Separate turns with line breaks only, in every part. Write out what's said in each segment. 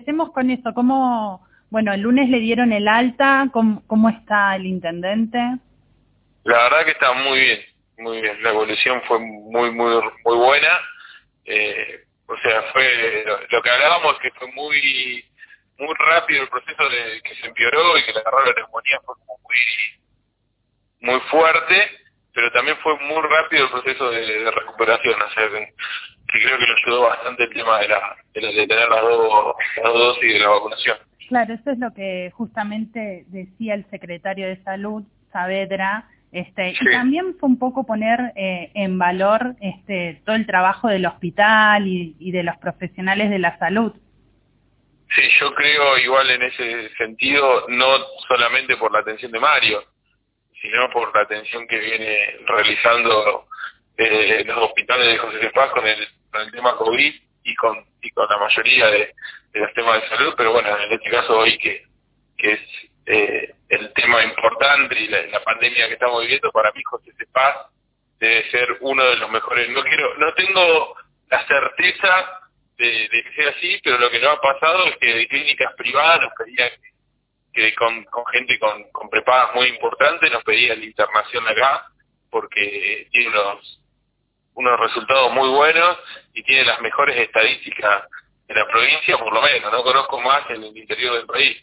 Hacemos con eso, ¿cómo, bueno, el lunes le dieron el alta, ¿cómo, está el intendente?
La verdad que está muy bien, muy bien. La evolución fue muy, muy, muy buena. Eh, o sea, fue lo, que hablábamos que fue muy muy rápido el proceso de que se empeoró y que la agarró la neumonía fue muy muy fuerte, pero también fue muy rápido el proceso de, recuperación, creo que lo ayudó bastante el tema de, la, de, tener las dos, las dos dosis de la vacunación.
Claro, eso es lo que justamente decía el secretario de Salud, Saavedra, este, Y también fue un poco poner eh, en valor este, todo el trabajo del hospital y, de los profesionales de la salud.
Sí, yo creo igual en ese sentido, no solamente por la atención de Mario, sino por la atención que viene realizando eh, los hospitales de José de Paz con el, con el tema COVID y con, y con la mayoría de, los temas de salud, pero bueno, en este caso hoy que, que es eh, el tema importante y la, pandemia que estamos viviendo, para mí José Cepaz debe ser uno de los mejores. No quiero, no tengo la certeza de, que sea así, pero lo que nos ha pasado es que de clínicas privadas nos pedían que con, gente con, con prepagas muy importantes nos pedían la internación acá porque tiene unos unos resultados muy buenos y tiene las mejores estadísticas en la provincia, por lo menos, no conozco más en el interior del país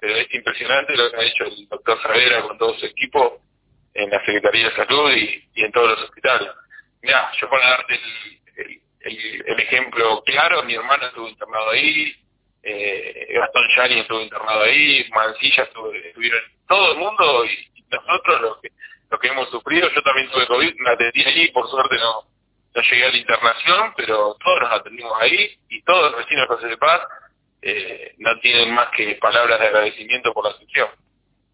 pero es impresionante lo que ha hecho el doctor Savera con todo su equipo en la Secretaría de Salud y, en todos los hospitales. Mira, yo para darte el, el, ejemplo claro, mi hermano estuvo internado ahí, eh, Gastón Yani estuvo internado ahí, Mancilla estuvo, estuvieron todo el mundo y, nosotros lo que, lo que hemos sufrido, yo también tuve COVID, me atendí allí, por suerte no, no llegué a la internación, pero todos nos atendimos ahí y todos los vecinos de José de Paz eh, no tienen más que palabras de agradecimiento por la atención.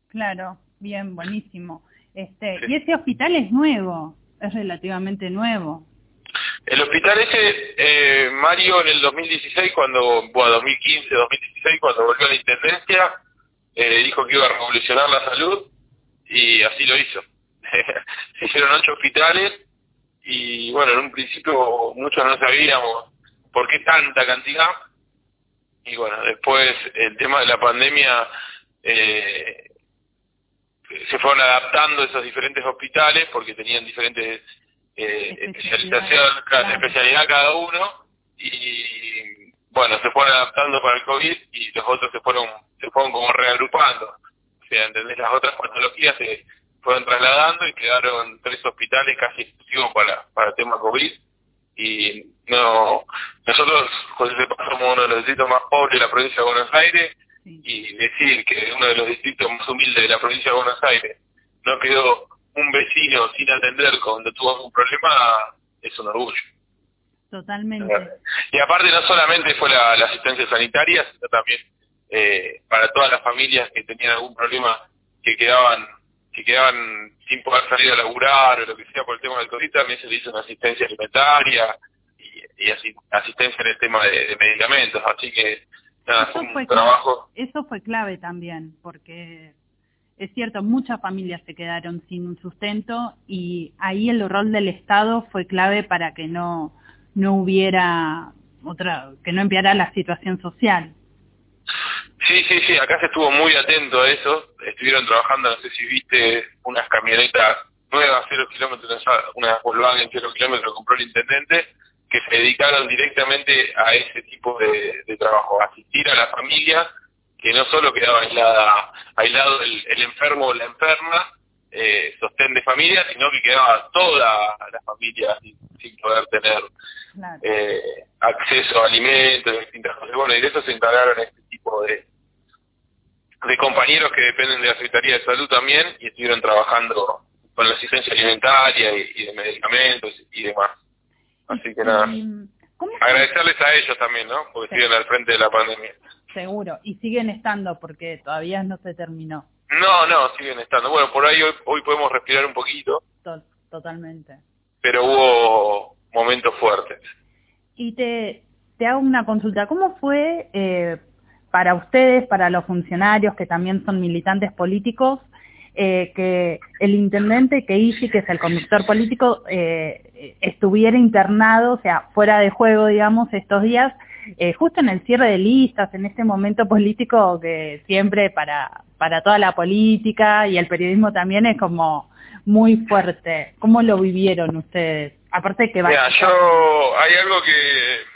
Claro, bien, buenísimo. Este, Y ese hospital es nuevo, es relativamente nuevo.
El hospital ese, eh, Mario, en el 2016, cuando, bueno, 2015, 2016, cuando volvió a la Intendencia, eh, dijo que iba a revolucionar la salud y así lo hizo. Se hicieron ocho hospitales y, bueno, en un principio muchos no sabíamos por qué tanta cantidad, y bueno, después el tema de la pandemia eh, se fueron adaptando esos diferentes hospitales porque tenían diferentes eh, especialización, cada, especialidad cada uno y bueno, se fueron adaptando para el COVID y los otros se fueron se fueron como reagrupando. O sea, ¿entendés? Las otras patologías se fueron trasladando y quedaron tres hospitales casi exclusivos para, para el tema COVID y no nosotros José somos uno de los distritos más pobres de la provincia de Buenos Aires y decir que uno de los distritos más humildes de la provincia de Buenos Aires no quedó un vecino sin atender cuando tuvo algún problema es un orgullo.
Totalmente.
Y aparte no solamente fue la, asistencia sanitaria, sino también eh, para todas las familias que tenían algún problema que quedaban que quedaban sin poder salir a laburar o lo que sea por el tema del COVID, también se le hizo una asistencia alimentaria y, asistencia en el tema de, medicamentos, así que nada, eso fue trabajo.
eso fue clave también, porque es cierto, muchas familias se quedaron sin un sustento y ahí el rol del Estado fue clave para que no, no hubiera otra, que no empeorara la situación social.
Sí, sí, sí, acá se estuvo muy atento a eso. Estuvieron trabajando, no sé si viste, unas camionetas nuevas, cero kilómetros, una Volkswagen cero kilómetros compró el intendente, que se dedicaron directamente a ese tipo de, trabajo, asistir a la familia, que no solo quedaba aislada, aislado el, enfermo o la enferma, eh, sostén de familia, sino que quedaba toda la familia sin, poder tener eh, acceso a alimentos, distintas cosas. Bueno, y de eso se encargaron este tipo de, de compañeros que dependen de la Secretaría de Salud también y estuvieron trabajando con la asistencia alimentaria y, de medicamentos y demás. Así que nada, agradecerles a ellos también, ¿no? Porque siguen al frente de la pandemia.
Seguro, y siguen estando porque todavía no se terminó.
No, no, siguen estando. Bueno, por ahí hoy, podemos respirar un poquito.
totalmente.
Pero hubo momentos fuertes.
Y te, te hago una consulta. ¿Cómo fue eh, para ustedes, para los funcionarios que también son militantes políticos, eh, que el intendente que Ishi, que es el conductor político, eh, estuviera internado, o sea, fuera de juego, digamos, estos días, eh, justo en el cierre de listas, en este momento político que siempre para, para toda la política y el periodismo también es como muy fuerte. ¿Cómo lo vivieron ustedes? Aparte que va
Mira, yo hay algo que,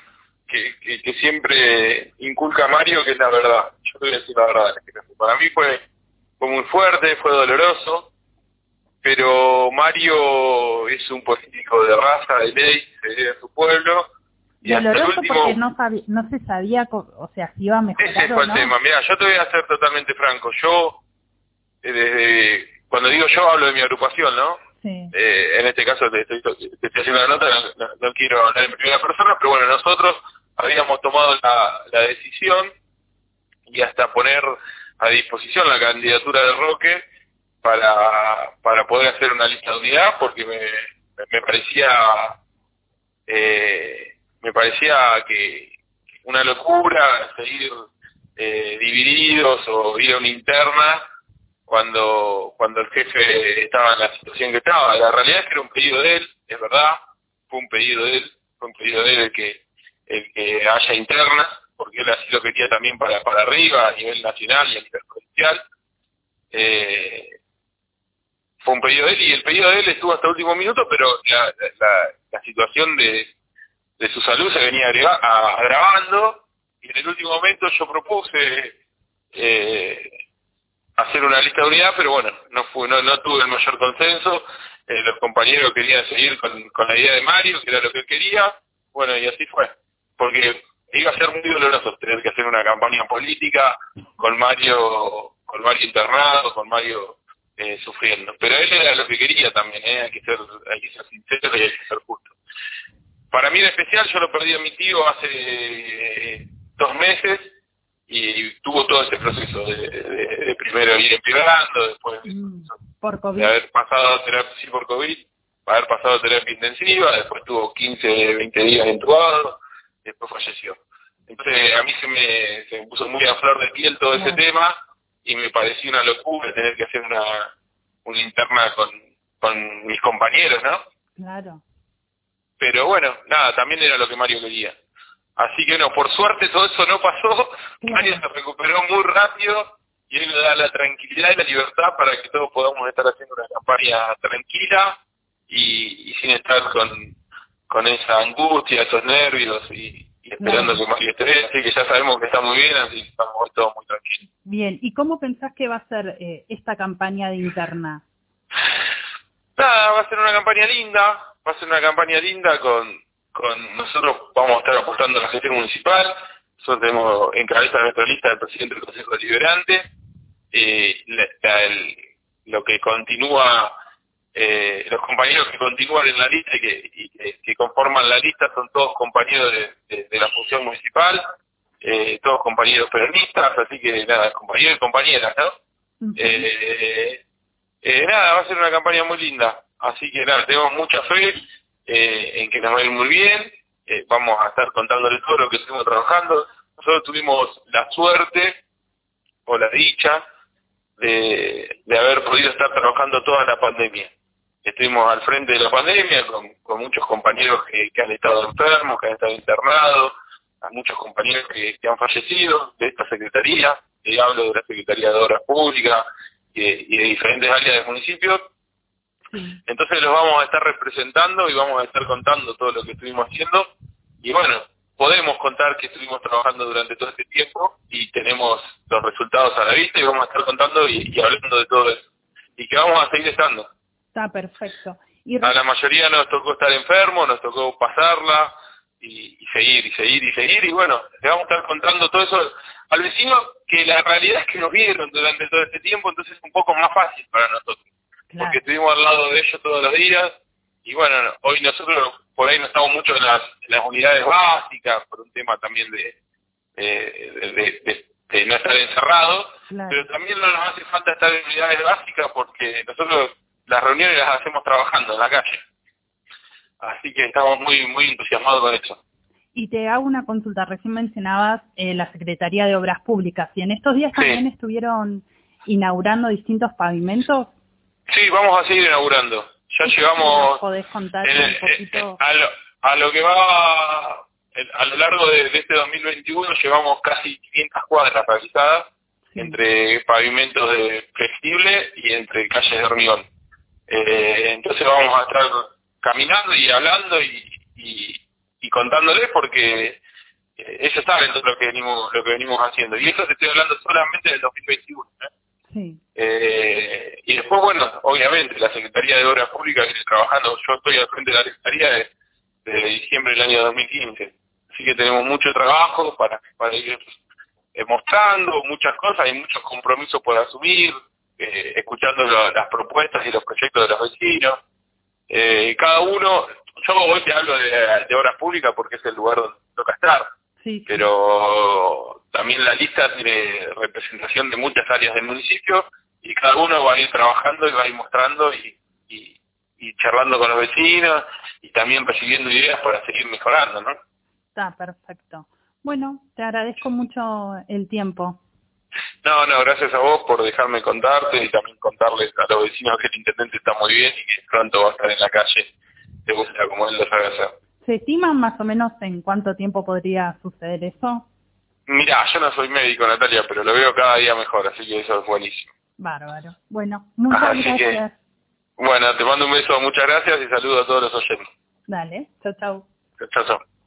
que, que, siempre inculca Mario que es la verdad. Yo te voy a decir la verdad. Para mí fue, fue muy fuerte, fue doloroso, pero Mario es un político de raza, de ley, de su pueblo.
Y Doloroso porque no, sabía, no se sabía, o sea, si iba a mejorar
Ese fue el tema. Mira, yo te voy a ser totalmente franco. Yo, eh, desde cuando digo yo, hablo de mi agrupación, ¿no? Sí. Eh, en este caso te estoy, haciendo la nota, no, quiero hablar en primera persona, pero bueno, nosotros habíamos tomado la, decisión y hasta poner a disposición la candidatura de Roque para, para poder hacer una lista de unidad porque me, me parecía eh, me parecía que una locura seguir eh, divididos o ir a una interna cuando cuando el jefe estaba en la situación que estaba. La realidad es que era un pedido de él, es verdad, fue un pedido de él, fue un pedido de él el que, el que haya internas, porque él así lo quería también para, para arriba, a nivel nacional y a nivel provincial. Eh, fue un pedido de él y el pedido de él estuvo hasta el último minuto, pero la, situación de, de su salud se venía agravando y en el último momento yo propuse eh, hacer una lista de unidad, pero bueno, no fue no, no tuve el mayor consenso. Eh, los compañeros querían seguir con, con la idea de Mario, que era lo que él quería. Bueno, y así fue. Porque iba a ser muy doloroso tener que hacer una campaña política con Mario, con Mario internado, con Mario eh, sufriendo. Pero él era lo que quería también, ¿eh? hay, que ser, hay que ser sincero y hay que ser justo. Para mí en especial, yo lo perdí a mi tío hace eh, dos meses y tuvo todo ese proceso de, primero ir empeorando, después
mm, por
de haber pasado terapia sí, por COVID, haber pasado terapia intensiva, después tuvo 15, 20 días entubado, después falleció. Entonces a mí se me, se me puso muy a flor de piel todo ese tema y me pareció una locura tener que hacer una, una interna con, con mis compañeros, ¿no?
Claro.
Pero bueno, nada, también era lo que Mario quería. Así que no, por suerte todo eso no pasó. Mario se recuperó muy rápido y él nos da la tranquilidad y la libertad para que todos podamos estar haciendo una campaña tranquila y, sin estar con, con esa angustia, esos nervios y, esperando que Mario esté Así que ya sabemos que está muy bien, así que estamos todos muy tranquilos.
Bien, ¿y cómo pensás que va a ser eh, esta campaña de interna?
Nada, va a ser una campaña linda, va a ser una campaña linda con con nosotros vamos a estar apostando a la gestión municipal, nosotros tenemos en cabeza nuestra lista del presidente del Consejo Deliberante, eh, lo que continúa, eh, los compañeros que continúan en la lista y que, que, conforman la lista son todos compañeros de, la función municipal, eh, todos compañeros peronistas, así que nada, compañeros y compañeras, ¿no? eh, eh, nada, va a ser una campaña muy linda, así que nada, tenemos mucha fe, en que nos va a ir muy bien, vamos a estar contándole todo lo que estuvimos trabajando. Nosotros tuvimos la suerte o la dicha de, de haber podido estar trabajando toda la pandemia. Estuvimos al frente de la pandemia con, con muchos compañeros que, que, han estado enfermos, que han estado internados, a muchos compañeros que, que han fallecido de esta secretaría, y hablo de la Secretaría de Obras Públicas y de, de diferentes áreas del municipio, entonces los vamos a estar representando y vamos a estar contando todo lo que estuvimos haciendo. Y bueno, podemos contar que estuvimos trabajando durante todo este tiempo y tenemos los resultados a la vista y vamos a estar contando y, hablando de todo eso. Y que vamos a seguir estando.
Está perfecto.
a la mayoría nos tocó estar enfermo, nos tocó pasarla y, seguir y seguir y seguir. Y bueno, le vamos a estar contando todo eso al vecino que la realidad es que nos vieron durante todo este tiempo, entonces es un poco más fácil para nosotros porque estuvimos al lado de ellos todos los días y bueno, hoy nosotros por ahí no estamos mucho en las, unidades básicas, por un tema también de, de, de, no estar encerrados, pero también no nos hace falta estar en unidades básicas porque nosotros las reuniones las hacemos trabajando en la calle. Así que estamos muy muy entusiasmados con eso.
Y te hago una consulta, recién mencionabas eh, la Secretaría de Obras Públicas, y en estos días también estuvieron inaugurando distintos pavimentos.
Sí, vamos a seguir inaugurando. Ya llegamos
contar un
poquito? A, lo, que va a lo largo de, este 2021 llevamos casi 500 cuadras realizadas entre pavimentos de flexible y entre calles de hormigón. Eh, entonces vamos a estar caminando y hablando y, y, contándoles porque eh, ellos saben todo lo que venimos lo que venimos haciendo. Y eso te estoy hablando solamente del 2021 ¿eh? sí. eh, y después bueno obviamente la Secretaría de Obras Públicas viene trabajando. Yo estoy al frente de la Secretaría de, desde diciembre del año 2015 así que tenemos mucho trabajo para para ir mostrando muchas cosas. Y muchos compromisos por asumir eh, escuchando las propuestas y los proyectos de los vecinos eh, cada uno yo hoy te hablo de, obras públicas porque es el lugar donde toca estar, sí, pero también la lista tiene representación de muchas áreas del municipio y cada uno va a ir trabajando y va a ir mostrando y, y, charlando con los vecinos y también recibiendo ideas para seguir mejorando, ¿no?
Está perfecto. Bueno, te agradezco mucho el tiempo.
No, no, gracias a vos por dejarme contarte y también contarles a los vecinos que el intendente está muy bien y que pronto va a estar en la calle te gusta como él lo sabe hacer.
¿Se estima más o menos en cuánto tiempo podría suceder eso?
Mira, yo no soy médico, Natalia, pero lo veo cada día mejor, así que eso es buenísimo.
Bárbaro. Bueno, muchas gracias.
bueno, te mando un beso, muchas gracias y saludo a todos los oyentes.
Dale, chao, chao.
Chao, chao.